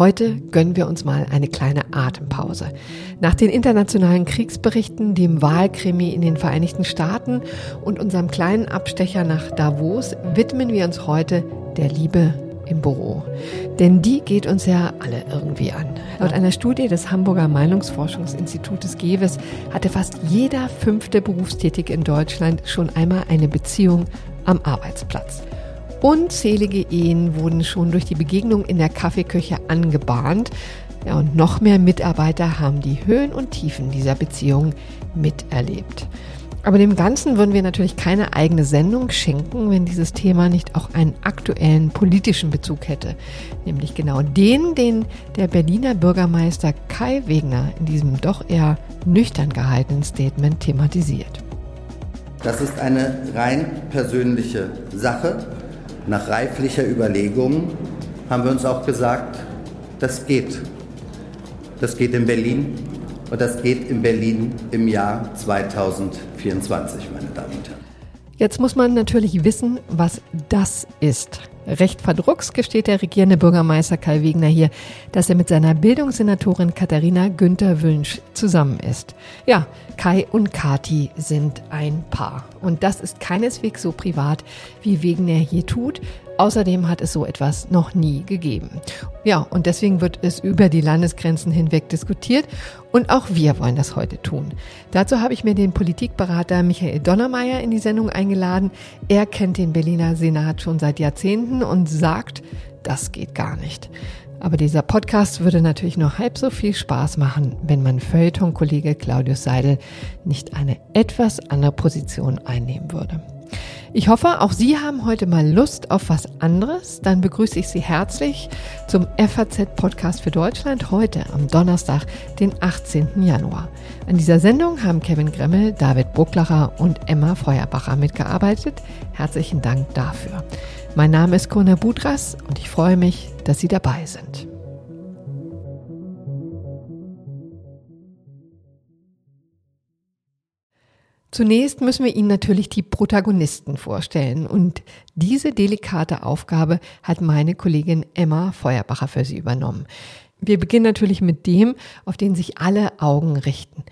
Heute gönnen wir uns mal eine kleine Atempause. Nach den internationalen Kriegsberichten, dem Wahlkrimi in den Vereinigten Staaten und unserem kleinen Abstecher nach Davos widmen wir uns heute der Liebe im Büro. Denn die geht uns ja alle irgendwie an. Laut einer Studie des Hamburger Meinungsforschungsinstitutes GEWES hatte fast jeder fünfte Berufstätige in Deutschland schon einmal eine Beziehung am Arbeitsplatz. Unzählige Ehen wurden schon durch die Begegnung in der Kaffeeküche angebahnt. Ja, und noch mehr Mitarbeiter haben die Höhen und Tiefen dieser Beziehung miterlebt. Aber dem Ganzen würden wir natürlich keine eigene Sendung schenken, wenn dieses Thema nicht auch einen aktuellen politischen Bezug hätte. Nämlich genau den, den der Berliner Bürgermeister Kai Wegner in diesem doch eher nüchtern gehaltenen Statement thematisiert. Das ist eine rein persönliche Sache nach reiflicher Überlegung haben wir uns auch gesagt, das geht. Das geht in Berlin und das geht in Berlin im Jahr 2024, meine Damen und Herren. Jetzt muss man natürlich wissen, was das ist. Recht verdrucks gesteht der regierende Bürgermeister Kai Wegner hier, dass er mit seiner Bildungssenatorin Katharina Günther Wünsch zusammen ist. Ja, Kai und Kati sind ein Paar. Und das ist keineswegs so privat, wie Wegner hier tut. Außerdem hat es so etwas noch nie gegeben. Ja, und deswegen wird es über die Landesgrenzen hinweg diskutiert. Und auch wir wollen das heute tun. Dazu habe ich mir den Politikberater Michael Donnermeier in die Sendung eingeladen. Er kennt den Berliner Senat schon seit Jahrzehnten und sagt, das geht gar nicht. Aber dieser Podcast würde natürlich nur halb so viel Spaß machen, wenn mein Feuilleton-Kollege Claudius Seidel nicht eine etwas andere Position einnehmen würde. Ich hoffe, auch Sie haben heute mal Lust auf was anderes. Dann begrüße ich Sie herzlich zum FAZ-Podcast für Deutschland heute am Donnerstag, den 18. Januar. An dieser Sendung haben Kevin Gremmel, David Brucklacher und Emma Feuerbacher mitgearbeitet. Herzlichen Dank dafür. Mein Name ist Kona Budras und ich freue mich, dass Sie dabei sind. Zunächst müssen wir Ihnen natürlich die Protagonisten vorstellen. Und diese delikate Aufgabe hat meine Kollegin Emma Feuerbacher für Sie übernommen. Wir beginnen natürlich mit dem, auf den sich alle Augen richten.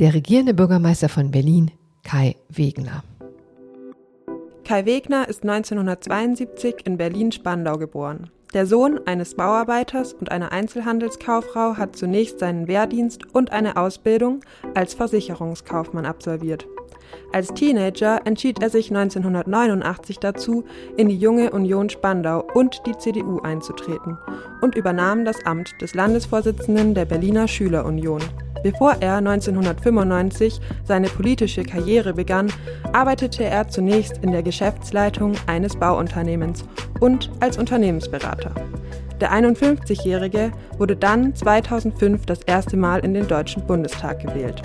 Der regierende Bürgermeister von Berlin, Kai Wegner. Kai Wegner ist 1972 in Berlin-Spandau geboren. Der Sohn eines Bauarbeiters und einer Einzelhandelskauffrau hat zunächst seinen Wehrdienst und eine Ausbildung als Versicherungskaufmann absolviert. Als Teenager entschied er sich 1989 dazu, in die junge Union Spandau und die CDU einzutreten und übernahm das Amt des Landesvorsitzenden der Berliner Schülerunion. Bevor er 1995 seine politische Karriere begann, arbeitete er zunächst in der Geschäftsleitung eines Bauunternehmens und als Unternehmensberater. Der 51-Jährige wurde dann 2005 das erste Mal in den Deutschen Bundestag gewählt.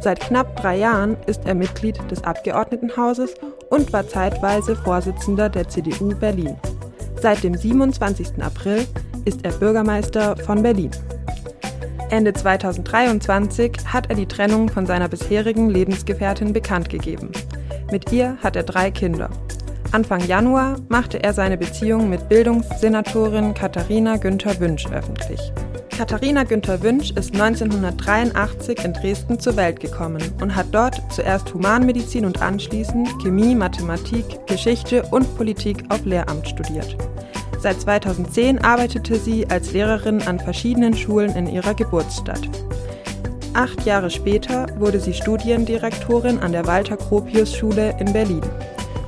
Seit knapp drei Jahren ist er Mitglied des Abgeordnetenhauses und war zeitweise Vorsitzender der CDU Berlin. Seit dem 27. April ist er Bürgermeister von Berlin. Ende 2023 hat er die Trennung von seiner bisherigen Lebensgefährtin bekannt gegeben. Mit ihr hat er drei Kinder. Anfang Januar machte er seine Beziehung mit Bildungssenatorin Katharina Günther Wünsch öffentlich. Katharina Günther Wünsch ist 1983 in Dresden zur Welt gekommen und hat dort zuerst Humanmedizin und anschließend Chemie, Mathematik, Geschichte und Politik auf Lehramt studiert. Seit 2010 arbeitete sie als Lehrerin an verschiedenen Schulen in ihrer Geburtsstadt. Acht Jahre später wurde sie Studiendirektorin an der Walter Gropius Schule in Berlin.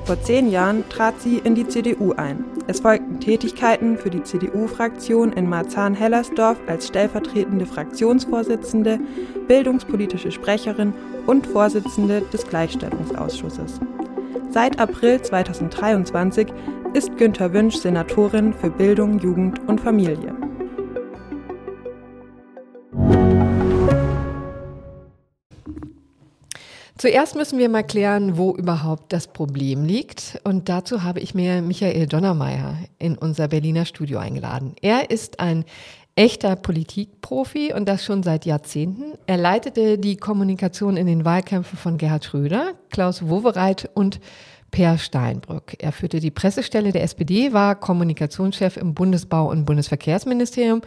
Vor zehn Jahren trat sie in die CDU ein. Es folgten Tätigkeiten für die CDU-Fraktion in Marzahn-Hellersdorf als stellvertretende Fraktionsvorsitzende, bildungspolitische Sprecherin und Vorsitzende des Gleichstellungsausschusses. Seit April 2023 ist Günter Wünsch Senatorin für Bildung, Jugend und Familie. Zuerst müssen wir mal klären, wo überhaupt das Problem liegt. Und dazu habe ich mir Michael Donnermeier in unser Berliner Studio eingeladen. Er ist ein echter Politikprofi und das schon seit Jahrzehnten. Er leitete die Kommunikation in den Wahlkämpfen von Gerhard Schröder, Klaus Wowereit und Per Steinbrück. Er führte die Pressestelle der SPD, war Kommunikationschef im Bundesbau- und Bundesverkehrsministerium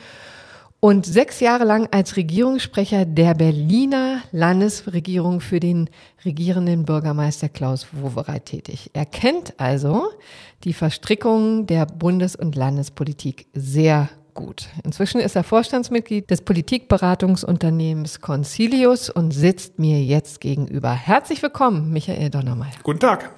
und sechs Jahre lang als Regierungssprecher der Berliner Landesregierung für den regierenden Bürgermeister Klaus Wowereit tätig. Er kennt also die Verstrickungen der Bundes- und Landespolitik sehr gut. Inzwischen ist er Vorstandsmitglied des Politikberatungsunternehmens Concilius und sitzt mir jetzt gegenüber. Herzlich willkommen, Michael Donnermeier. Guten Tag.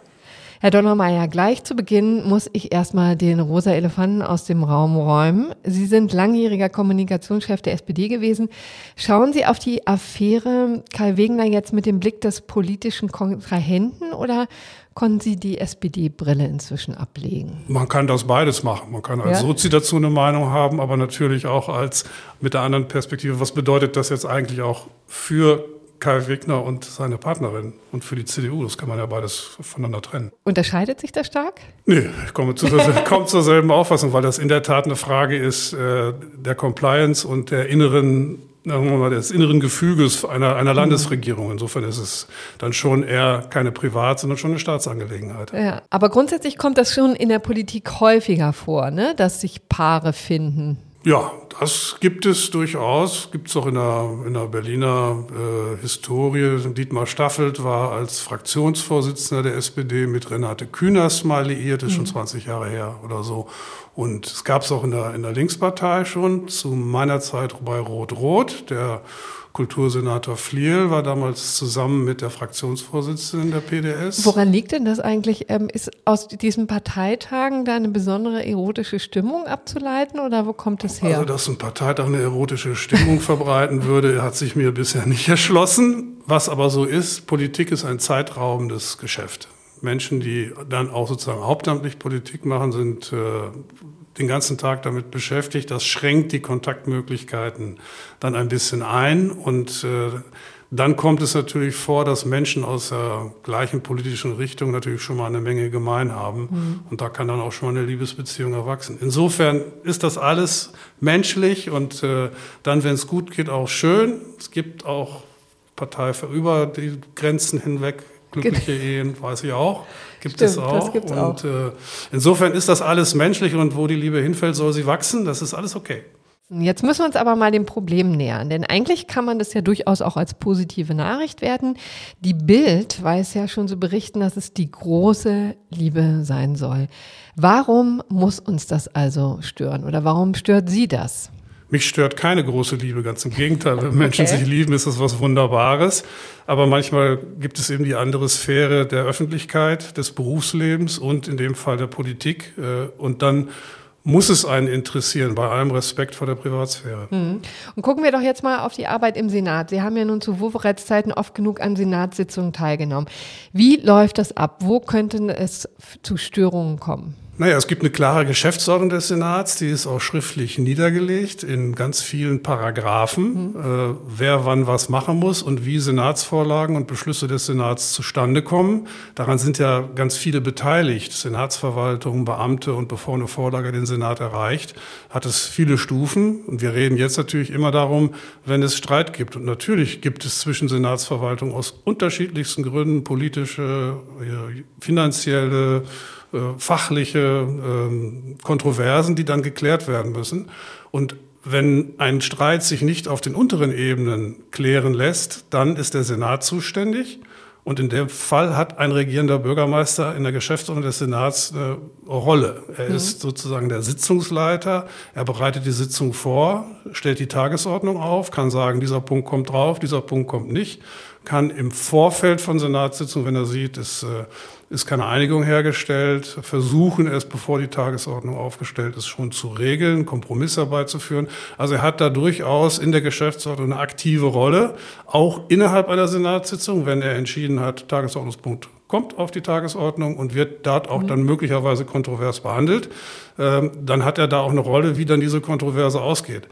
Herr Donnermeier, gleich zu Beginn muss ich erstmal den rosa Elefanten aus dem Raum räumen. Sie sind langjähriger Kommunikationschef der SPD gewesen. Schauen Sie auf die Affäre Karl Wegener jetzt mit dem Blick des politischen Kontrahenten oder konnten Sie die SPD-Brille inzwischen ablegen? Man kann das beides machen. Man kann als ja? Sozi dazu eine Meinung haben, aber natürlich auch als mit der anderen Perspektive. Was bedeutet das jetzt eigentlich auch für Kai Wegner und seine Partnerin und für die CDU. Das kann man ja beides voneinander trennen. Unterscheidet sich das stark? Nee, ich komme, zu, komme zur selben Auffassung, weil das in der Tat eine Frage ist äh, der Compliance und der inneren mal, des inneren Gefüges einer, einer mhm. Landesregierung. Insofern ist es dann schon eher keine Privat, sondern schon eine Staatsangelegenheit. Ja, aber grundsätzlich kommt das schon in der Politik häufiger vor, ne? dass sich Paare finden. Ja, das gibt es durchaus. Gibt es auch in der, in der Berliner äh, Historie. Dietmar Staffelt war als Fraktionsvorsitzender der SPD mit Renate Künast mal liiert, ist mhm. schon 20 Jahre her oder so. Und es gab es auch in der, in der Linkspartei schon, zu meiner Zeit bei Rot-Rot. Der Kultursenator Fliel war damals zusammen mit der Fraktionsvorsitzenden der PDS. Woran liegt denn das eigentlich? Ähm, ist aus diesen Parteitagen da eine besondere erotische Stimmung abzuleiten oder wo kommt es her? Also, dass ein Parteitag eine erotische Stimmung verbreiten würde, hat sich mir bisher nicht erschlossen. Was aber so ist, Politik ist ein zeitraubendes Geschäft. Menschen, die dann auch sozusagen hauptamtlich Politik machen, sind äh, den ganzen Tag damit beschäftigt. Das schränkt die Kontaktmöglichkeiten dann ein bisschen ein. Und äh, dann kommt es natürlich vor, dass Menschen aus der gleichen politischen Richtung natürlich schon mal eine Menge gemein haben. Mhm. Und da kann dann auch schon mal eine Liebesbeziehung erwachsen. Insofern ist das alles menschlich und äh, dann, wenn es gut geht, auch schön. Es gibt auch Partei über die Grenzen hinweg glückliche Ehen, weiß ich auch. Gibt Stimmt, es auch. Und auch. Äh, insofern ist das alles menschlich und wo die Liebe hinfällt, soll sie wachsen. Das ist alles okay. Jetzt müssen wir uns aber mal dem Problem nähern, denn eigentlich kann man das ja durchaus auch als positive Nachricht werten. Die Bild weiß ja schon zu berichten, dass es die große Liebe sein soll. Warum muss uns das also stören oder warum stört Sie das? Mich stört keine große Liebe, ganz im Gegenteil. Wenn Menschen okay. sich lieben, ist das was Wunderbares. Aber manchmal gibt es eben die andere Sphäre der Öffentlichkeit, des Berufslebens und in dem Fall der Politik. Äh, und dann muss es einen interessieren, bei allem Respekt vor der Privatsphäre. Mhm. Und gucken wir doch jetzt mal auf die Arbeit im Senat. Sie haben ja nun zu Wovereits Zeiten oft genug an Senatssitzungen teilgenommen. Wie läuft das ab? Wo könnte es zu Störungen kommen? Naja, es gibt eine klare Geschäftsordnung des Senats, die ist auch schriftlich niedergelegt in ganz vielen Paragraphen, mhm. äh, wer wann was machen muss und wie Senatsvorlagen und Beschlüsse des Senats zustande kommen. Daran sind ja ganz viele beteiligt, Senatsverwaltung, Beamte und bevor eine Vorlage den Senat erreicht, hat es viele Stufen. Und wir reden jetzt natürlich immer darum, wenn es Streit gibt. Und natürlich gibt es zwischen Senatsverwaltung aus unterschiedlichsten Gründen politische, finanzielle, äh, fachliche ähm, Kontroversen, die dann geklärt werden müssen. Und wenn ein Streit sich nicht auf den unteren Ebenen klären lässt, dann ist der Senat zuständig. Und in dem Fall hat ein regierender Bürgermeister in der Geschäftsordnung des Senats eine Rolle. Er mhm. ist sozusagen der Sitzungsleiter. Er bereitet die Sitzung vor, stellt die Tagesordnung auf, kann sagen, dieser Punkt kommt drauf, dieser Punkt kommt nicht, kann im Vorfeld von Senatssitzungen, wenn er sieht, es äh, ist keine Einigung hergestellt, versuchen es, bevor die Tagesordnung aufgestellt ist, schon zu regeln, Kompromissarbeit zu führen. Also er hat da durchaus in der Geschäftsordnung eine aktive Rolle, auch innerhalb einer Senatssitzung, wenn er entschieden hat, Tagesordnungspunkt kommt auf die Tagesordnung und wird dort auch mhm. dann möglicherweise kontrovers behandelt, ähm, dann hat er da auch eine Rolle, wie dann diese Kontroverse ausgeht.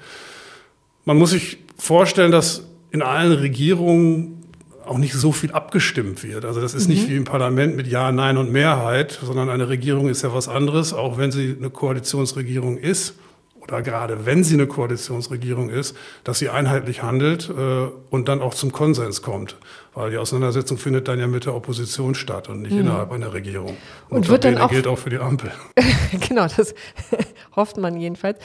Man muss sich vorstellen, dass in allen Regierungen auch nicht so viel abgestimmt wird. Also das ist mhm. nicht wie im Parlament mit Ja, Nein und Mehrheit, sondern eine Regierung ist ja was anderes, auch wenn sie eine Koalitionsregierung ist oder gerade wenn sie eine Koalitionsregierung ist, dass sie einheitlich handelt äh, und dann auch zum Konsens kommt. Weil die Auseinandersetzung findet dann ja mit der Opposition statt und nicht mhm. innerhalb einer Regierung. Und, und wird dann auch gilt auch für die Ampel. genau, das hofft man jedenfalls.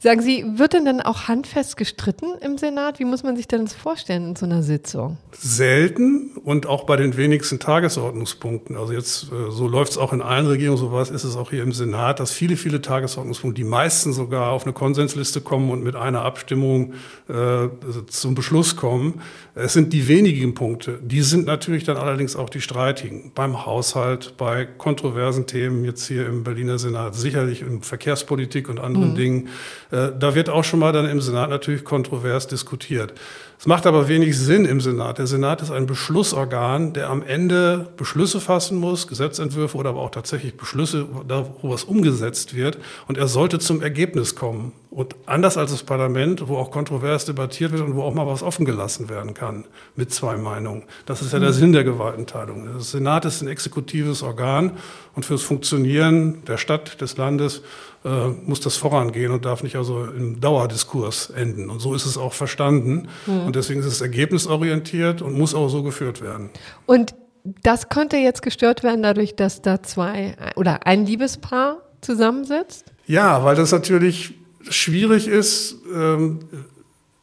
Sagen Sie, wird denn dann auch handfest gestritten im Senat? Wie muss man sich denn das vorstellen in so einer Sitzung? Selten und auch bei den wenigsten Tagesordnungspunkten. Also jetzt, äh, so läuft es auch in allen Regierungen, so was ist es auch hier im Senat, dass viele, viele Tagesordnungspunkte, die meisten sogar auf eine Konsensliste kommen und mit einer Abstimmung äh, zum Beschluss kommen. Es sind die wenigen Punkte. Die sind natürlich dann allerdings auch die streitigen. Beim Haushalt, bei kontroversen Themen jetzt hier im Berliner Senat, sicherlich in Verkehrspolitik und anderen mhm. Dingen. Äh, da wird auch schon mal dann im Senat natürlich kontrovers diskutiert. Es macht aber wenig Sinn im Senat. Der Senat ist ein Beschlussorgan, der am Ende Beschlüsse fassen muss, Gesetzentwürfe oder aber auch tatsächlich Beschlüsse, wo was umgesetzt wird. Und er sollte zum Ergebnis kommen. Und anders als das Parlament, wo auch kontrovers debattiert wird und wo auch mal was offen gelassen werden kann mit zwei Meinungen. Das ist ja der. Sinn der Gewaltenteilung. Der Senat ist ein exekutives Organ und fürs Funktionieren der Stadt, des Landes äh, muss das vorangehen und darf nicht also im Dauerdiskurs enden. Und so ist es auch verstanden. Mhm. Und deswegen ist es ergebnisorientiert und muss auch so geführt werden. Und das könnte jetzt gestört werden dadurch, dass da zwei oder ein Liebespaar zusammensitzt? Ja, weil das natürlich schwierig ist, ähm,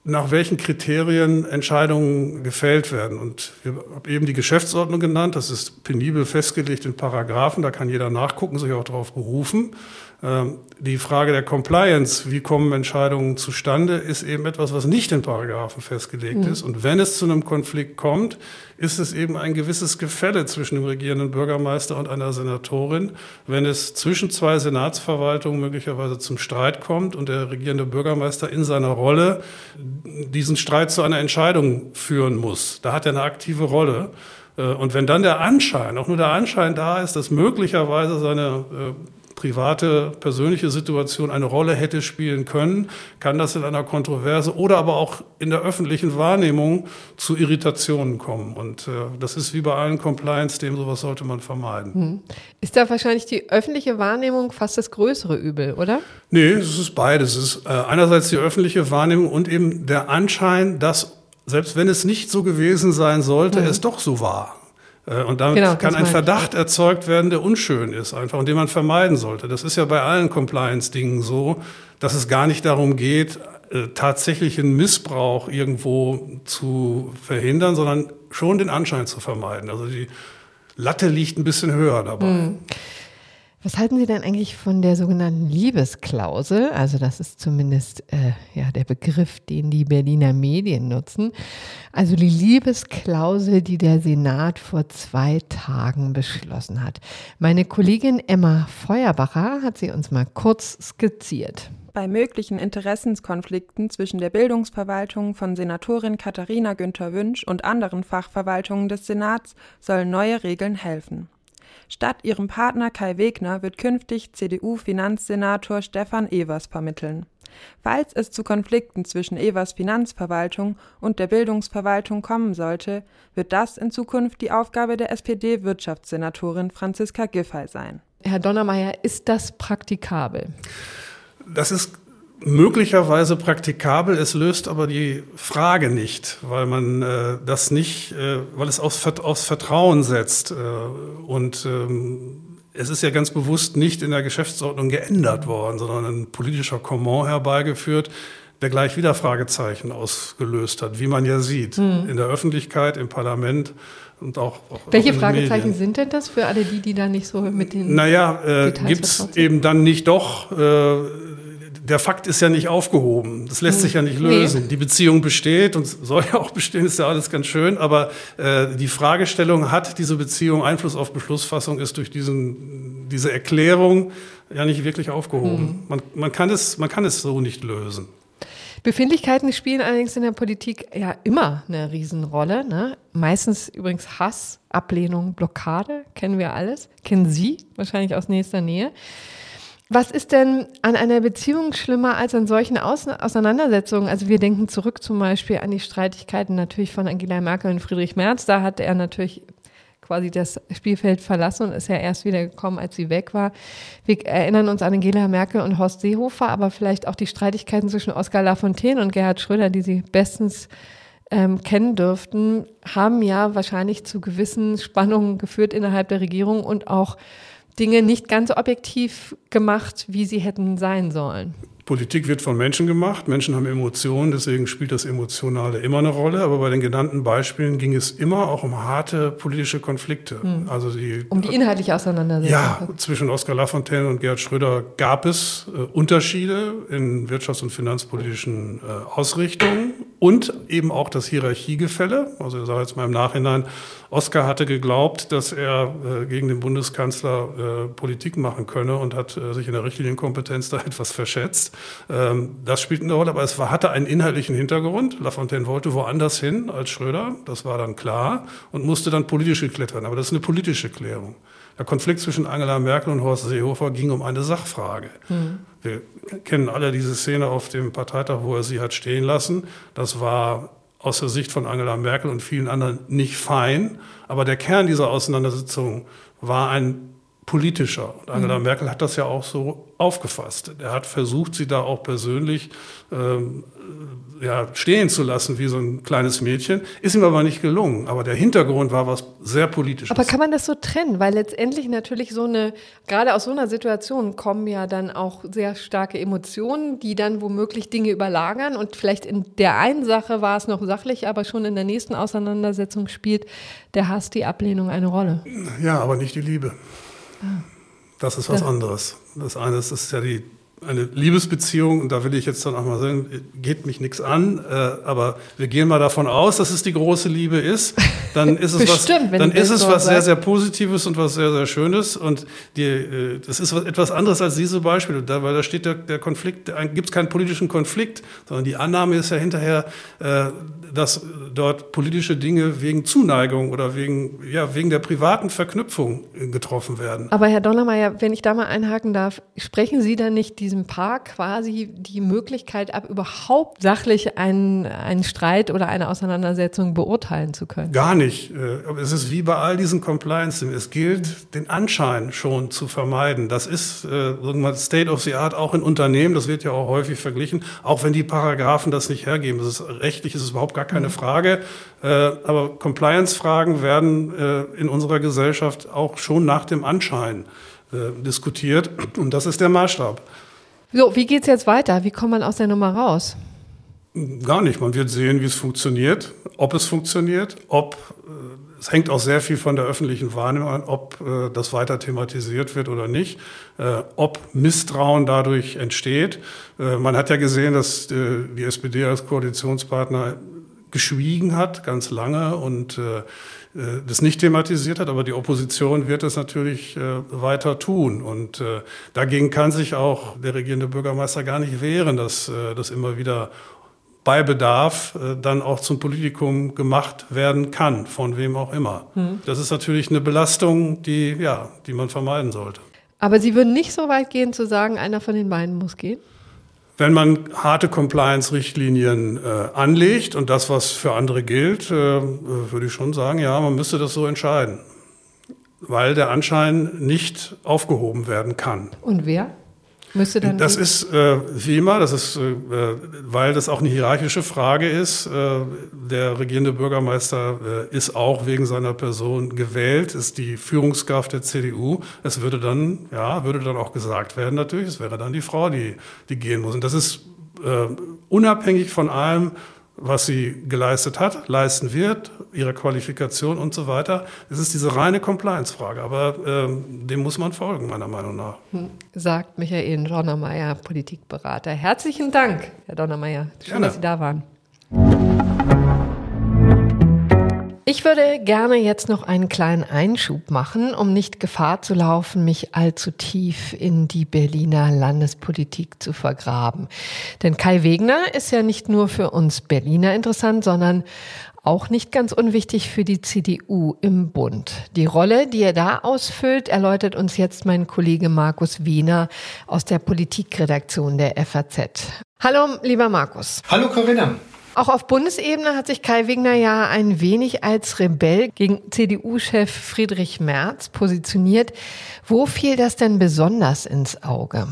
nach welchen Kriterien Entscheidungen gefällt werden. Und ich habe eben die Geschäftsordnung genannt, das ist penibel festgelegt in Paragraphen, da kann jeder nachgucken, sich auch darauf berufen. Ähm, die Frage der Compliance, wie kommen Entscheidungen zustande, ist eben etwas, was nicht in Paragraphen festgelegt mhm. ist. Und wenn es zu einem Konflikt kommt, ist es eben ein gewisses Gefälle zwischen dem regierenden Bürgermeister und einer Senatorin. Wenn es zwischen zwei Senatsverwaltungen möglicherweise zum Streit kommt und der regierende Bürgermeister in seiner Rolle diesen Streit zu einer Entscheidung führen muss, da hat er eine aktive Rolle. Äh, und wenn dann der Anschein, auch nur der Anschein da ist, dass möglicherweise seine äh, private, persönliche Situation eine Rolle hätte spielen können, kann das in einer Kontroverse oder aber auch in der öffentlichen Wahrnehmung zu Irritationen kommen. Und äh, das ist wie bei allen Compliance-Themen, sowas sollte man vermeiden. Hm. Ist da wahrscheinlich die öffentliche Wahrnehmung fast das größere Übel, oder? Nee, es ist beides. Es ist äh, einerseits die öffentliche Wahrnehmung und eben der Anschein, dass selbst wenn es nicht so gewesen sein sollte, mhm. es doch so war. Äh, und damit genau, kann ein Verdacht erzeugt werden, der unschön ist einfach und den man vermeiden sollte. Das ist ja bei allen Compliance-Dingen so, dass es gar nicht darum geht, äh, tatsächlichen Missbrauch irgendwo zu verhindern, sondern schon den Anschein zu vermeiden. Also die Latte liegt ein bisschen höher dabei. Mhm. Was halten Sie denn eigentlich von der sogenannten Liebesklausel? Also das ist zumindest äh, ja der Begriff, den die Berliner Medien nutzen. Also die Liebesklausel, die der Senat vor zwei Tagen beschlossen hat. Meine Kollegin Emma Feuerbacher hat sie uns mal kurz skizziert. Bei möglichen Interessenskonflikten zwischen der Bildungsverwaltung von Senatorin Katharina Günther Wünsch und anderen Fachverwaltungen des Senats sollen neue Regeln helfen. Statt ihrem Partner Kai Wegner wird künftig CDU-Finanzsenator Stefan Evers vermitteln. Falls es zu Konflikten zwischen Evers Finanzverwaltung und der Bildungsverwaltung kommen sollte, wird das in Zukunft die Aufgabe der SPD-Wirtschaftssenatorin Franziska Giffey sein. Herr Donnermeier, ist das praktikabel? Das ist möglicherweise praktikabel, es löst aber die Frage nicht, weil man äh, das nicht, äh, weil es aufs, aufs Vertrauen setzt. Äh, und ähm, es ist ja ganz bewusst nicht in der Geschäftsordnung geändert worden, sondern ein politischer Comment herbeigeführt, der gleich wieder Fragezeichen ausgelöst hat, wie man ja sieht, hm. in der Öffentlichkeit, im Parlament und auch. auch Welche auch Fragezeichen Medien. sind denn das für alle die, die da nicht so mit den. Naja, äh, gibt es eben dann nicht doch. Äh, der Fakt ist ja nicht aufgehoben. Das lässt sich ja nicht lösen. Nee. Die Beziehung besteht und soll ja auch bestehen, ist ja alles ganz schön. Aber äh, die Fragestellung, hat diese Beziehung Einfluss auf Beschlussfassung, ist durch diesen, diese Erklärung ja nicht wirklich aufgehoben. Mhm. Man, man, kann es, man kann es so nicht lösen. Befindlichkeiten spielen allerdings in der Politik ja immer eine Riesenrolle. Ne? Meistens übrigens Hass, Ablehnung, Blockade, kennen wir alles. Kennen Sie wahrscheinlich aus nächster Nähe. Was ist denn an einer Beziehung schlimmer als an solchen Auseinandersetzungen? Also wir denken zurück zum Beispiel an die Streitigkeiten natürlich von Angela Merkel und Friedrich Merz. Da hat er natürlich quasi das Spielfeld verlassen und ist ja erst wieder gekommen, als sie weg war. Wir erinnern uns an Angela Merkel und Horst Seehofer, aber vielleicht auch die Streitigkeiten zwischen Oskar Lafontaine und Gerhard Schröder, die sie bestens ähm, kennen dürften, haben ja wahrscheinlich zu gewissen Spannungen geführt innerhalb der Regierung und auch Dinge nicht ganz so objektiv gemacht, wie sie hätten sein sollen. Politik wird von Menschen gemacht. Menschen haben Emotionen, deswegen spielt das Emotionale immer eine Rolle. Aber bei den genannten Beispielen ging es immer auch um harte politische Konflikte. Hm. Also die, um die inhaltliche Auseinandersetzung. Ja, zwischen Oskar Lafontaine und Gerhard Schröder gab es äh, Unterschiede in wirtschafts- und finanzpolitischen äh, Ausrichtungen und eben auch das Hierarchiegefälle. Also ich sage jetzt mal im Nachhinein, Oskar hatte geglaubt, dass er äh, gegen den Bundeskanzler äh, Politik machen könne und hat äh, sich in der Richtlinienkompetenz da etwas verschätzt. Ähm, das spielt eine Rolle, aber es war, hatte einen inhaltlichen Hintergrund. Lafontaine wollte woanders hin als Schröder, das war dann klar, und musste dann politisch klettern. Aber das ist eine politische Klärung. Der Konflikt zwischen Angela Merkel und Horst Seehofer ging um eine Sachfrage. Mhm. Wir kennen alle diese Szene auf dem Parteitag, wo er sie hat stehen lassen. Das war aus der Sicht von Angela Merkel und vielen anderen nicht fein. Aber der Kern dieser Auseinandersetzung war ein politischer. Und Angela mhm. Merkel hat das ja auch so aufgefasst. Er hat versucht, sie da auch persönlich ähm, ja, stehen zu lassen wie so ein kleines Mädchen. Ist ihm aber nicht gelungen. Aber der Hintergrund war was sehr politisches. Aber kann man das so trennen? Weil letztendlich natürlich so eine, gerade aus so einer Situation kommen ja dann auch sehr starke Emotionen, die dann womöglich Dinge überlagern. Und vielleicht in der einen Sache war es noch sachlich, aber schon in der nächsten Auseinandersetzung spielt der Hass, die Ablehnung eine Rolle. Ja, aber nicht die Liebe. Das ist was ja. anderes. Das eine ist, ist ja die eine Liebesbeziehung, und da will ich jetzt dann auch mal sagen, geht mich nichts an, äh, aber wir gehen mal davon aus, dass es die große Liebe ist, dann ist es Bestimmt, was, dann ist es was sehr, sehr Positives und was sehr, sehr Schönes. Und die, äh, das ist was, etwas anderes als diese Beispiele, da, weil da steht der, der Konflikt, da gibt es keinen politischen Konflikt, sondern die Annahme ist ja hinterher, äh, dass dort politische Dinge wegen Zuneigung oder wegen, ja, wegen der privaten Verknüpfung getroffen werden. Aber Herr Donnermeier, wenn ich da mal einhaken darf, sprechen Sie dann nicht diesem Paar quasi die Möglichkeit ab, überhaupt sachlich einen, einen Streit oder eine Auseinandersetzung beurteilen zu können? Gar nicht. Äh, es ist wie bei all diesen Compliance. Es gilt, den Anschein schon zu vermeiden. Das ist äh, State of the Art auch in Unternehmen. Das wird ja auch häufig verglichen, auch wenn die Paragraphen das nicht hergeben. Das ist rechtlich ist es überhaupt gar keine mhm. Frage. Äh, aber Compliance-Fragen werden in unserer Gesellschaft auch schon nach dem Anschein diskutiert. Und das ist der Maßstab. So, wie geht es jetzt weiter? Wie kommt man aus der Nummer raus? Gar nicht. Man wird sehen, wie es funktioniert, ob es funktioniert, ob es hängt auch sehr viel von der öffentlichen Wahrnehmung an, ob äh, das weiter thematisiert wird oder nicht, äh, ob Misstrauen dadurch entsteht. Äh, man hat ja gesehen, dass die SPD als Koalitionspartner geschwiegen hat, ganz lange und äh, äh, das nicht thematisiert hat, aber die Opposition wird es natürlich äh, weiter tun. Und äh, dagegen kann sich auch der regierende Bürgermeister gar nicht wehren, dass äh, das immer wieder bei Bedarf äh, dann auch zum Politikum gemacht werden kann, von wem auch immer. Mhm. Das ist natürlich eine Belastung, die, ja, die man vermeiden sollte. Aber Sie würden nicht so weit gehen zu sagen, einer von den beiden muss gehen? Wenn man harte Compliance-Richtlinien äh, anlegt und das, was für andere gilt, äh, würde ich schon sagen, ja, man müsste das so entscheiden, weil der Anschein nicht aufgehoben werden kann. Und wer? Müsste dann das ist äh, wie immer, das ist, äh, weil das auch eine hierarchische Frage ist. Äh, der regierende Bürgermeister äh, ist auch wegen seiner Person gewählt, ist die Führungskraft der CDU. Es würde dann, ja, würde dann auch gesagt werden, natürlich, es wäre dann die Frau, die, die gehen muss. Und das ist äh, unabhängig von allem, was sie geleistet hat, leisten wird, ihre Qualifikation und so weiter. Es ist diese reine Compliance-Frage, aber ähm, dem muss man folgen, meiner Meinung nach. Hm, sagt Michael Donnermeier, Politikberater. Herzlichen Dank, Herr Donnermeier. Schön, Gerne. dass Sie da waren. Ich würde gerne jetzt noch einen kleinen Einschub machen, um nicht Gefahr zu laufen, mich allzu tief in die Berliner Landespolitik zu vergraben. Denn Kai Wegner ist ja nicht nur für uns Berliner interessant, sondern auch nicht ganz unwichtig für die CDU im Bund. Die Rolle, die er da ausfüllt, erläutert uns jetzt mein Kollege Markus Wiener aus der Politikredaktion der FAZ. Hallo, lieber Markus. Hallo, Corinna. Auch auf Bundesebene hat sich Kai Wegner ja ein wenig als Rebell gegen CDU-Chef Friedrich Merz positioniert. Wo fiel das denn besonders ins Auge?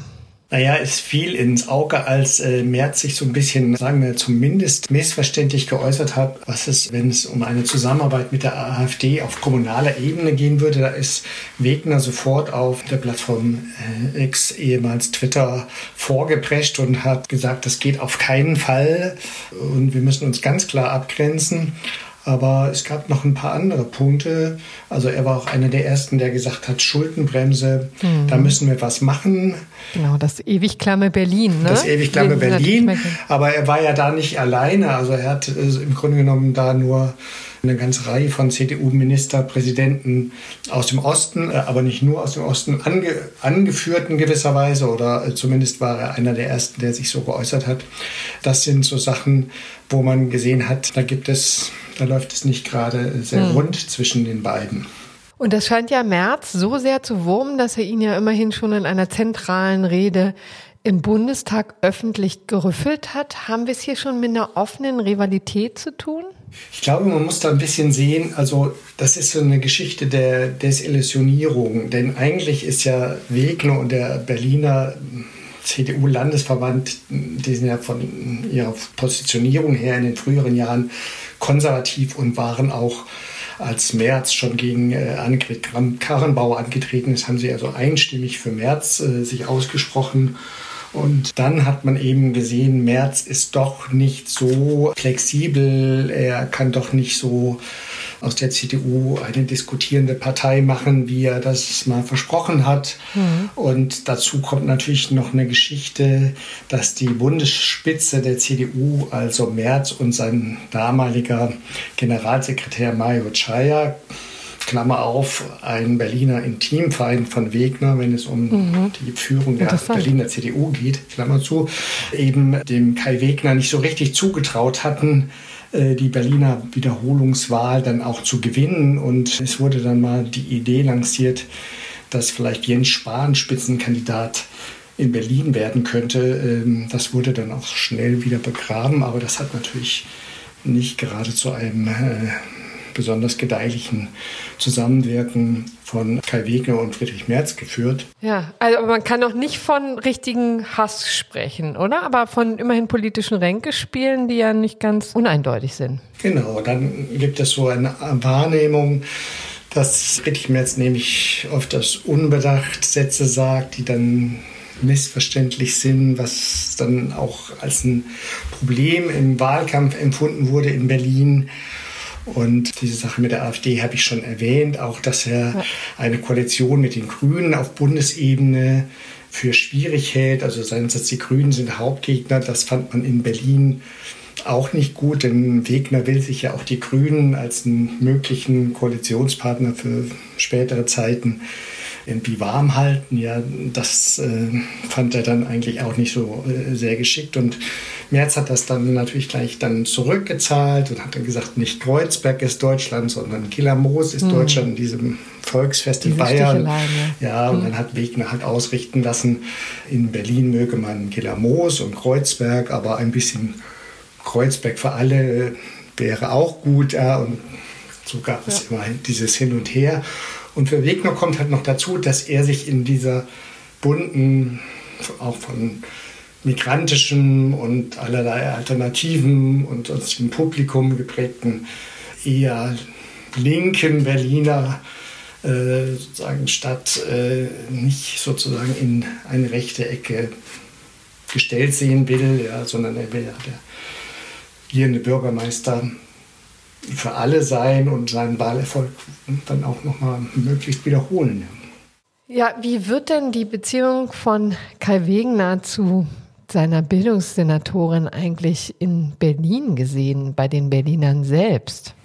Naja, es fiel ins Auge, als äh, Merz sich so ein bisschen, sagen wir zumindest missverständlich geäußert hat, was es, wenn es um eine Zusammenarbeit mit der AfD auf kommunaler Ebene gehen würde. Da ist Wegner sofort auf der Plattform äh, X, ehemals Twitter, vorgeprescht und hat gesagt, das geht auf keinen Fall und wir müssen uns ganz klar abgrenzen. Aber es gab noch ein paar andere Punkte. Also er war auch einer der ersten, der gesagt hat, Schuldenbremse, mhm. da müssen wir was machen. Genau, das ewig klamme Berlin. Ne? Das ewig klamme Berlin. Aber er war ja da nicht alleine. Also er hat äh, im Grunde genommen da nur eine ganze Reihe von CDU-Ministerpräsidenten aus dem Osten, äh, aber nicht nur aus dem Osten, ange, angeführt in gewisser Weise oder äh, zumindest war er einer der ersten, der sich so geäußert hat. Das sind so Sachen, wo man gesehen hat, da gibt es, da läuft es nicht gerade sehr hm. rund zwischen den beiden. Und das scheint ja Merz so sehr zu wurmen, dass er ihn ja immerhin schon in einer zentralen Rede im Bundestag öffentlich gerüffelt hat. Haben wir es hier schon mit einer offenen Rivalität zu tun? Ich glaube, man muss da ein bisschen sehen, also das ist so eine Geschichte der Desillusionierung, denn eigentlich ist ja Wegner und der Berliner CDU-Landesverband, die sind ja von ihrer Positionierung her in den früheren Jahren konservativ und waren auch als Merz schon gegen äh, Annegret Karrenbauer angetreten ist, haben sie also einstimmig für Merz äh, sich ausgesprochen. Und dann hat man eben gesehen, Merz ist doch nicht so flexibel, er kann doch nicht so aus der CDU eine diskutierende Partei machen, wie er das mal versprochen hat. Mhm. Und dazu kommt natürlich noch eine Geschichte, dass die Bundesspitze der CDU, also Merz und sein damaliger Generalsekretär Mario Chaya, Klammer auf, ein Berliner Intimfeind von Wegner, wenn es um mhm. die Führung der Berliner CDU geht, Klammer zu, eben dem Kai Wegner nicht so richtig zugetraut hatten, die Berliner Wiederholungswahl dann auch zu gewinnen. Und es wurde dann mal die Idee lanciert, dass vielleicht Jens Spahn Spitzenkandidat in Berlin werden könnte. Ähm, das wurde dann auch schnell wieder begraben, aber das hat natürlich nicht gerade zu einem äh, besonders gedeihlichen Zusammenwirken von Kai Wegner und Friedrich Merz geführt. Ja, also man kann noch nicht von richtigen Hass sprechen, oder? Aber von immerhin politischen Ränkespielen, die ja nicht ganz uneindeutig sind. Genau, dann gibt es so eine Wahrnehmung, dass Friedrich Merz nämlich oft das unbedacht Sätze sagt, die dann missverständlich sind, was dann auch als ein Problem im Wahlkampf empfunden wurde in Berlin. Und diese Sache mit der AfD habe ich schon erwähnt, auch dass er eine Koalition mit den Grünen auf Bundesebene für schwierig hält. Also sein Satz, die Grünen sind Hauptgegner, das fand man in Berlin auch nicht gut, denn Wegner will sich ja auch die Grünen als einen möglichen Koalitionspartner für spätere Zeiten irgendwie warm halten. Ja, das äh, fand er dann eigentlich auch nicht so äh, sehr geschickt. Und Merz hat das dann natürlich gleich dann zurückgezahlt und hat dann gesagt, nicht Kreuzberg ist Deutschland, sondern Killermoos ist mhm. Deutschland in diesem Volksfest in Bayern. Ja, und mhm. dann hat Wegner halt ausrichten lassen, in Berlin möge man Killermoos und Kreuzberg, aber ein bisschen Kreuzberg für alle wäre auch gut. Ja, und so gab es ja. immer dieses Hin und Her. Und für Wegner kommt halt noch dazu, dass er sich in dieser bunten, auch von migrantischem und allerlei Alternativen und dem Publikum geprägten, eher linken Berliner äh, sozusagen Stadt äh, nicht sozusagen in eine rechte Ecke gestellt sehen will, ja, sondern er will ja der regierende Bürgermeister für alle sein und seinen Wahlerfolg dann auch nochmal möglichst wiederholen. Ja, wie wird denn die Beziehung von Kai Wegener zu seiner Bildungssenatorin eigentlich in Berlin gesehen, bei den Berlinern selbst?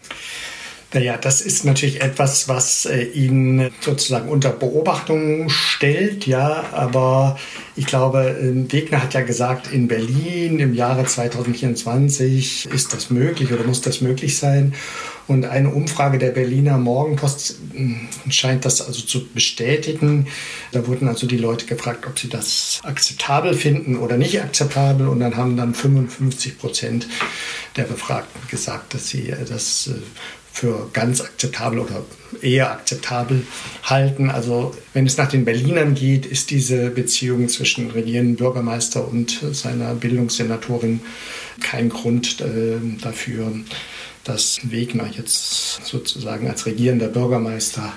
Naja, das ist natürlich etwas, was äh, ihn sozusagen unter Beobachtung stellt, ja, aber ich glaube, äh, Wegner hat ja gesagt, in Berlin im Jahre 2024 ist das möglich oder muss das möglich sein. Und eine Umfrage der Berliner Morgenpost äh, scheint das also zu bestätigen. Da wurden also die Leute gefragt, ob sie das akzeptabel finden oder nicht akzeptabel. Und dann haben dann 55 Prozent der Befragten gesagt, dass sie das für ganz akzeptabel oder eher akzeptabel halten. Also wenn es nach den Berlinern geht, ist diese Beziehung zwischen regierenden Bürgermeister und seiner Bildungssenatorin kein Grund äh, dafür, dass Wegner jetzt sozusagen als regierender Bürgermeister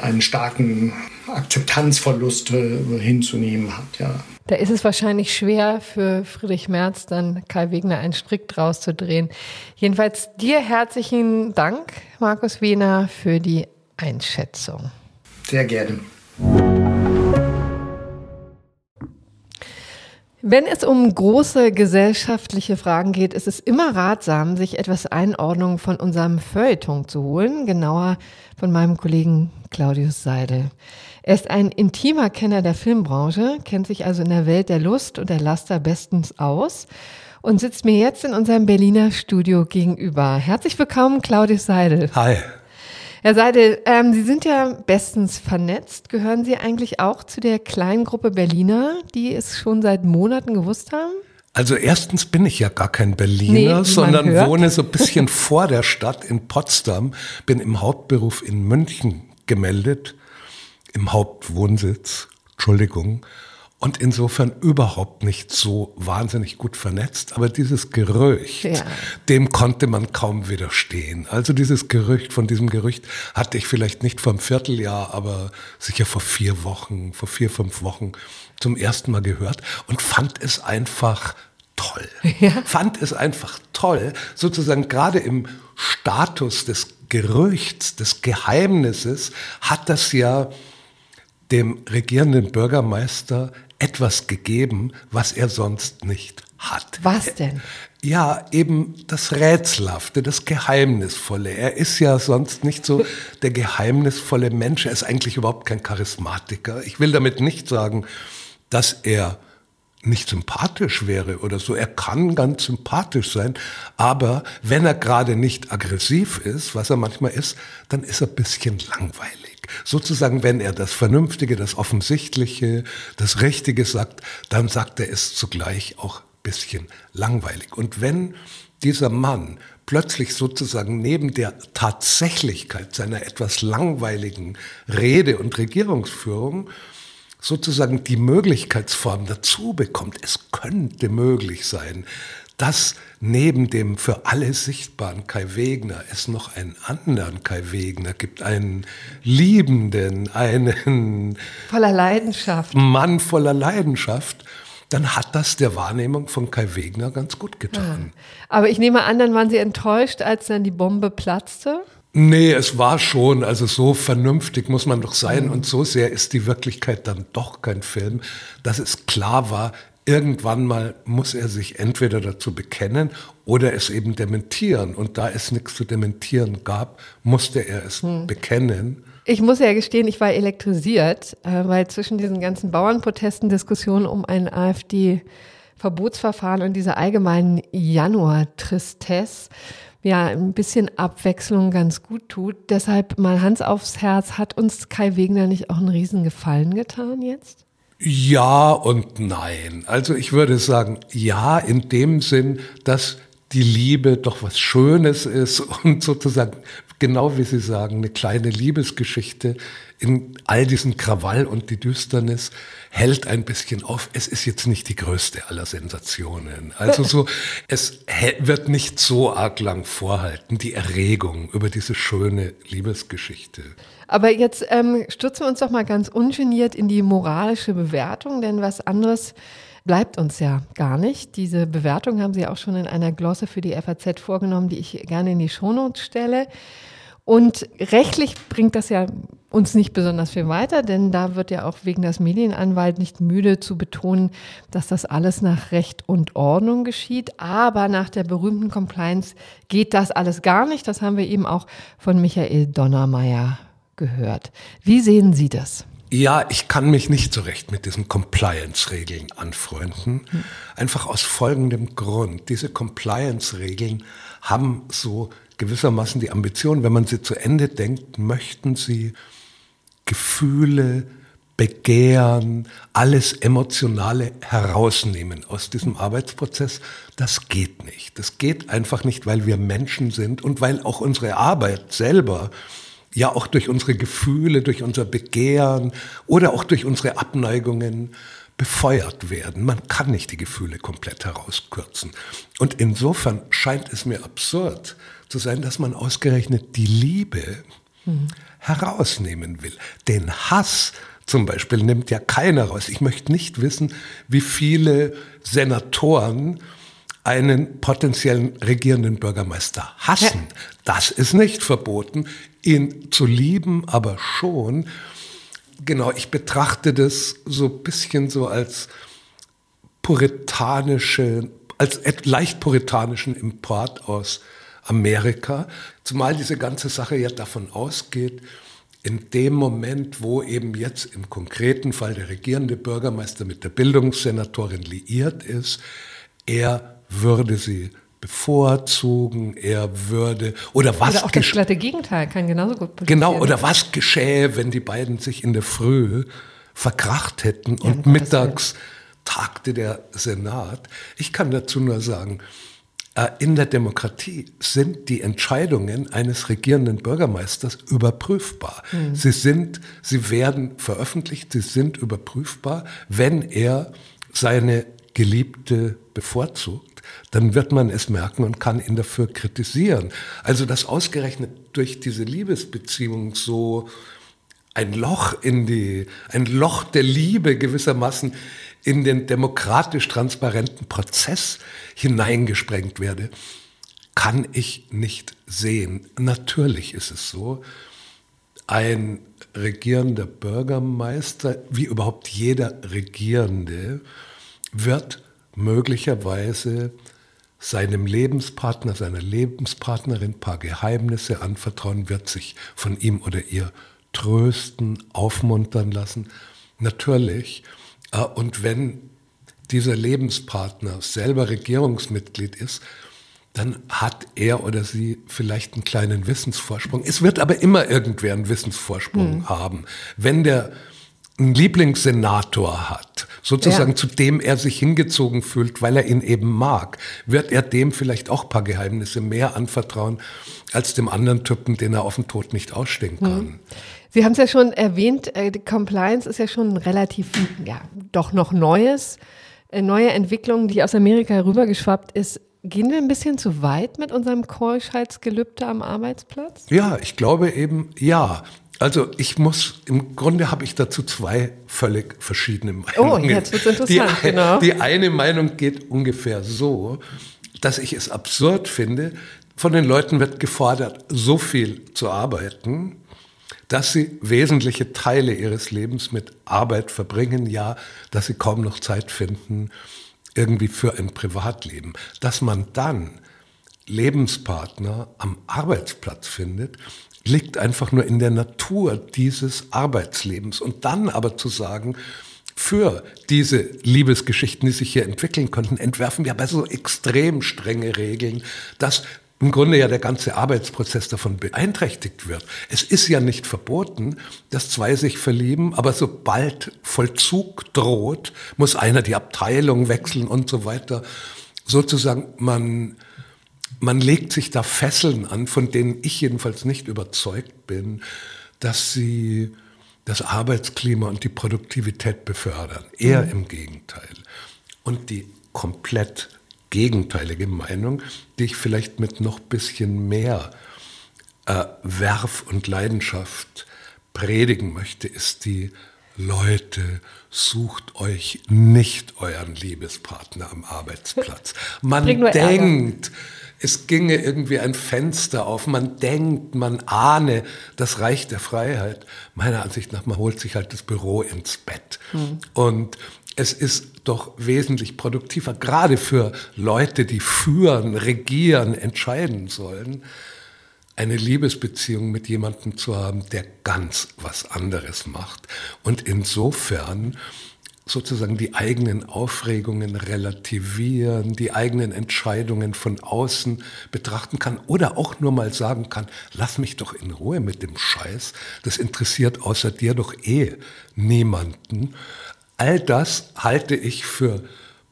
einen starken Akzeptanzverlust äh, hinzunehmen hat. Ja. Da ist es wahrscheinlich schwer für Friedrich Merz, dann Kai Wegner einen Strick draus zu drehen. Jedenfalls dir herzlichen Dank, Markus Wiener, für die Einschätzung. Sehr gerne. Wenn es um große gesellschaftliche Fragen geht, ist es immer ratsam, sich etwas Einordnung von unserem Feuilleton zu holen, genauer von meinem Kollegen Claudius Seidel. Er ist ein intimer Kenner der Filmbranche, kennt sich also in der Welt der Lust und der Laster bestens aus und sitzt mir jetzt in unserem Berliner Studio gegenüber. Herzlich willkommen, Claudius Seidel. Hi. Herr Seidel, ähm, Sie sind ja bestens vernetzt. Gehören Sie eigentlich auch zu der kleinen Gruppe Berliner, die es schon seit Monaten gewusst haben? Also erstens bin ich ja gar kein Berliner, nee, sondern wohne so ein bisschen vor der Stadt in Potsdam, bin im Hauptberuf in München gemeldet im Hauptwohnsitz, Entschuldigung, und insofern überhaupt nicht so wahnsinnig gut vernetzt. Aber dieses Gerücht, ja. dem konnte man kaum widerstehen. Also dieses Gerücht, von diesem Gerücht hatte ich vielleicht nicht vor einem Vierteljahr, aber sicher vor vier Wochen, vor vier, fünf Wochen zum ersten Mal gehört und fand es einfach toll. Ja. Fand es einfach toll, sozusagen gerade im Status des Gerüchts, des Geheimnisses, hat das ja dem regierenden Bürgermeister etwas gegeben, was er sonst nicht hat. Was denn? Ja, eben das Rätselhafte, das Geheimnisvolle. Er ist ja sonst nicht so der geheimnisvolle Mensch. Er ist eigentlich überhaupt kein Charismatiker. Ich will damit nicht sagen, dass er nicht sympathisch wäre oder so. Er kann ganz sympathisch sein, aber wenn er gerade nicht aggressiv ist, was er manchmal ist, dann ist er bisschen langweilig sozusagen, wenn er das Vernünftige, das Offensichtliche, das Richtige sagt, dann sagt er es zugleich auch bisschen langweilig. Und wenn dieser Mann plötzlich sozusagen neben der Tatsächlichkeit seiner etwas langweiligen Rede und Regierungsführung sozusagen die Möglichkeitsform dazu bekommt, es könnte möglich sein, dass neben dem für alle sichtbaren Kai Wegner es noch einen anderen Kai Wegner gibt, einen liebenden, einen voller Leidenschaft. Mann voller Leidenschaft, dann hat das der Wahrnehmung von Kai Wegner ganz gut getan. Ja. Aber ich nehme an, dann waren Sie enttäuscht, als dann die Bombe platzte? Nee, es war schon, also so vernünftig muss man doch sein mhm. und so sehr ist die Wirklichkeit dann doch kein Film, dass es klar war, irgendwann mal muss er sich entweder dazu bekennen oder es eben dementieren. Und da es nichts zu dementieren gab, musste er es hm. bekennen. Ich muss ja gestehen, ich war elektrisiert, äh, weil zwischen diesen ganzen Bauernprotesten, Diskussionen um ein AfD-Verbotsverfahren und dieser allgemeinen Januar-Tristesse ja ein bisschen Abwechslung ganz gut tut. Deshalb mal Hans aufs Herz, hat uns Kai Wegner nicht auch einen Riesengefallen getan jetzt? Ja und nein. Also ich würde sagen, ja, in dem Sinn, dass die Liebe doch was Schönes ist und sozusagen, genau wie Sie sagen, eine kleine Liebesgeschichte in all diesen Krawall und die Düsternis hält ein bisschen auf. Es ist jetzt nicht die größte aller Sensationen. Also so, es wird nicht so arg lang vorhalten, die Erregung über diese schöne Liebesgeschichte. Aber jetzt ähm, stürzen wir uns doch mal ganz ungeniert in die moralische Bewertung, denn was anderes bleibt uns ja gar nicht. Diese Bewertung haben Sie auch schon in einer Glosse für die FAZ vorgenommen, die ich gerne in die Shownotes stelle. Und rechtlich bringt das ja uns nicht besonders viel weiter, denn da wird ja auch wegen des Medienanwalt nicht müde zu betonen, dass das alles nach Recht und Ordnung geschieht. Aber nach der berühmten Compliance geht das alles gar nicht. Das haben wir eben auch von Michael Donnermeier gehört. Wie sehen Sie das? Ja, ich kann mich nicht so recht mit diesen Compliance-Regeln anfreunden. Hm. Einfach aus folgendem Grund. Diese Compliance-Regeln haben so gewissermaßen die Ambition, wenn man sie zu Ende denkt, möchten sie Gefühle, Begehren, alles Emotionale herausnehmen aus diesem Arbeitsprozess. Das geht nicht. Das geht einfach nicht, weil wir Menschen sind und weil auch unsere Arbeit selber ja auch durch unsere Gefühle, durch unser Begehren oder auch durch unsere Abneigungen befeuert werden. Man kann nicht die Gefühle komplett herauskürzen. Und insofern scheint es mir absurd zu sein, dass man ausgerechnet die Liebe mhm. herausnehmen will. Den Hass zum Beispiel nimmt ja keiner raus. Ich möchte nicht wissen, wie viele Senatoren einen potenziellen regierenden Bürgermeister hassen. Ja. Das ist nicht verboten. Ihn zu lieben, aber schon. Genau, ich betrachte das so ein bisschen so als puritanische, als leicht puritanischen Import aus Amerika, zumal diese ganze Sache ja davon ausgeht, in dem Moment, wo eben jetzt im konkreten Fall der regierende Bürgermeister mit der Bildungssenatorin liiert ist, er würde sie bevorzugen, er würde oder was oder auch das glatte Gegenteil kann genauso gut passieren. Genau oder was geschähe, wenn die beiden sich in der Früh verkracht hätten ja, und mittags tagte der Senat. Ich kann dazu nur sagen, in der Demokratie sind die Entscheidungen eines regierenden Bürgermeisters überprüfbar. Mhm. Sie sind, sie werden veröffentlicht, sie sind überprüfbar. Wenn er seine Geliebte bevorzugt, dann wird man es merken und kann ihn dafür kritisieren. Also, dass ausgerechnet durch diese Liebesbeziehung so ein Loch in die, ein Loch der Liebe gewissermaßen in den demokratisch transparenten Prozess hineingesprengt werde, kann ich nicht sehen. Natürlich ist es so, ein regierender Bürgermeister, wie überhaupt jeder Regierende, wird möglicherweise seinem Lebenspartner, seiner Lebenspartnerin ein paar Geheimnisse anvertrauen, wird sich von ihm oder ihr trösten, aufmuntern lassen. Natürlich äh, und wenn dieser Lebenspartner selber Regierungsmitglied ist, dann hat er oder sie vielleicht einen kleinen Wissensvorsprung. Es wird aber immer irgendwer einen Wissensvorsprung mhm. haben. Wenn der einen Lieblingssenator hat, sozusagen ja. zu dem er sich hingezogen fühlt, weil er ihn eben mag, wird er dem vielleicht auch ein paar Geheimnisse mehr anvertrauen als dem anderen Typen, den er auf den Tod nicht ausstehen mhm. kann. Mhm. Sie haben es ja schon erwähnt, äh, Compliance ist ja schon relativ, ja, doch noch Neues, neue Entwicklung, die aus Amerika herübergeschwappt ist. Gehen wir ein bisschen zu weit mit unserem Keuschheitsgelübde am Arbeitsplatz? Ja, ich glaube eben ja. Also ich muss, im Grunde habe ich dazu zwei völlig verschiedene Meinungen. Oh, jetzt wird interessant, die, genau. Die eine Meinung geht ungefähr so, dass ich es absurd finde, von den Leuten wird gefordert, so viel zu arbeiten, dass sie wesentliche Teile ihres Lebens mit Arbeit verbringen, ja, dass sie kaum noch Zeit finden irgendwie für ein Privatleben. Dass man dann Lebenspartner am Arbeitsplatz findet, liegt einfach nur in der Natur dieses Arbeitslebens. Und dann aber zu sagen, für diese Liebesgeschichten, die sich hier entwickeln könnten, entwerfen wir aber so extrem strenge Regeln, dass im Grunde ja der ganze Arbeitsprozess davon beeinträchtigt wird. Es ist ja nicht verboten, dass zwei sich verlieben, aber sobald Vollzug droht, muss einer die Abteilung wechseln und so weiter. Sozusagen, man, man legt sich da Fesseln an, von denen ich jedenfalls nicht überzeugt bin, dass sie das Arbeitsklima und die Produktivität befördern. Eher mhm. im Gegenteil. Und die komplett gegenteilige Meinung, die ich vielleicht mit noch bisschen mehr äh, Werf und Leidenschaft predigen möchte, ist die Leute, sucht euch nicht euren Liebespartner am Arbeitsplatz. Man denkt, es ginge irgendwie ein Fenster auf. Man denkt, man ahne das Reich der Freiheit. Meiner Ansicht nach, man holt sich halt das Büro ins Bett. Hm. Und es ist doch wesentlich produktiver, gerade für Leute, die führen, regieren, entscheiden sollen, eine Liebesbeziehung mit jemandem zu haben, der ganz was anderes macht. Und insofern sozusagen die eigenen Aufregungen relativieren, die eigenen Entscheidungen von außen betrachten kann oder auch nur mal sagen kann, lass mich doch in Ruhe mit dem Scheiß, das interessiert außer dir doch eh niemanden. All das halte ich für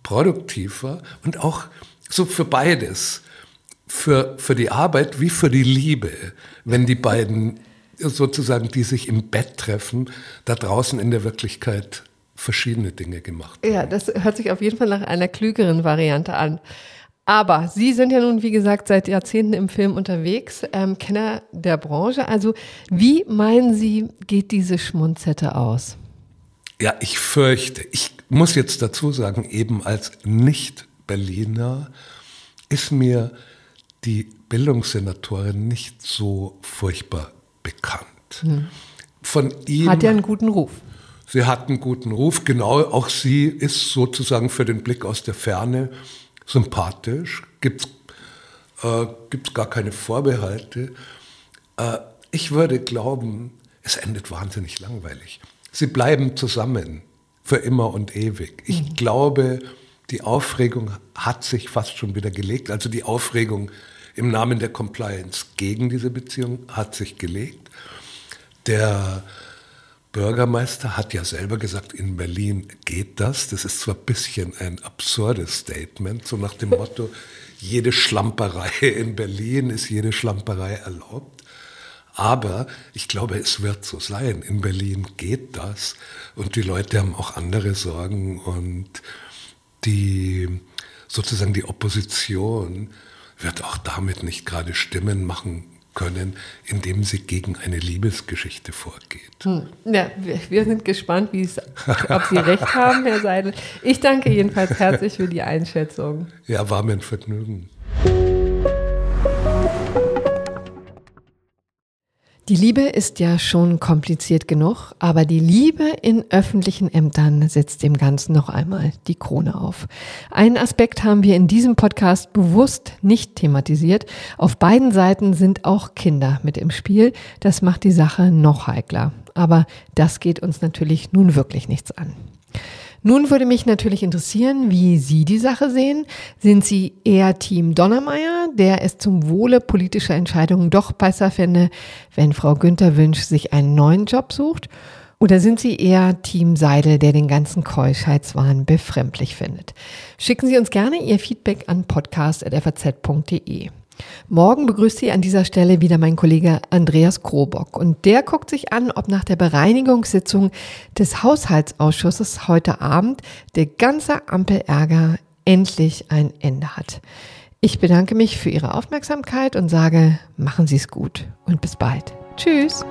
produktiver und auch so für beides, für, für die Arbeit wie für die Liebe, wenn die beiden sozusagen, die sich im Bett treffen, da draußen in der Wirklichkeit verschiedene Dinge gemacht. Ja, das hört sich auf jeden Fall nach einer klügeren Variante an. Aber Sie sind ja nun, wie gesagt, seit Jahrzehnten im Film unterwegs, ähm, Kenner der Branche. Also wie meinen Sie, geht diese Schmunzette aus? Ja, ich fürchte, ich muss jetzt dazu sagen, eben als Nicht-Berliner ist mir die Bildungssenatorin nicht so furchtbar bekannt. Hm. Von ihm, Hat ja einen guten Ruf. Sie hat einen guten Ruf, genau. Auch sie ist sozusagen für den Blick aus der Ferne sympathisch. Gibt es äh, gar keine Vorbehalte. Äh, ich würde glauben, es endet wahnsinnig langweilig. Sie bleiben zusammen für immer und ewig. Ich mhm. glaube, die Aufregung hat sich fast schon wieder gelegt. Also die Aufregung im Namen der Compliance gegen diese Beziehung hat sich gelegt. Der Bürgermeister hat ja selber gesagt, in Berlin geht das. Das ist zwar ein bisschen ein absurdes Statement, so nach dem Motto, jede Schlamperei in Berlin ist jede Schlamperei erlaubt. Aber ich glaube, es wird so sein. In Berlin geht das und die Leute haben auch andere Sorgen und die sozusagen die Opposition wird auch damit nicht gerade Stimmen machen können, indem sie gegen eine Liebesgeschichte vorgeht. Hm. Ja, wir, wir sind gespannt, ob Sie recht haben, Herr Seidel. Ich danke jedenfalls herzlich für die Einschätzung. Ja, war mir ein Vergnügen. Die Liebe ist ja schon kompliziert genug, aber die Liebe in öffentlichen Ämtern setzt dem Ganzen noch einmal die Krone auf. Einen Aspekt haben wir in diesem Podcast bewusst nicht thematisiert. Auf beiden Seiten sind auch Kinder mit im Spiel. Das macht die Sache noch heikler. Aber das geht uns natürlich nun wirklich nichts an. Nun würde mich natürlich interessieren, wie Sie die Sache sehen. Sind Sie eher Team Donnermeier, der es zum Wohle politischer Entscheidungen doch besser fände, wenn Frau Günther Wünsch sich einen neuen Job sucht? Oder sind Sie eher Team Seidel, der den ganzen Keuschheitswahn befremdlich findet? Schicken Sie uns gerne Ihr Feedback an podcast.faz.de. Morgen begrüßt Sie an dieser Stelle wieder mein Kollege Andreas Krobock und der guckt sich an, ob nach der Bereinigungssitzung des Haushaltsausschusses heute Abend der ganze Ampelärger endlich ein Ende hat. Ich bedanke mich für Ihre Aufmerksamkeit und sage, machen Sie es gut und bis bald. Tschüss.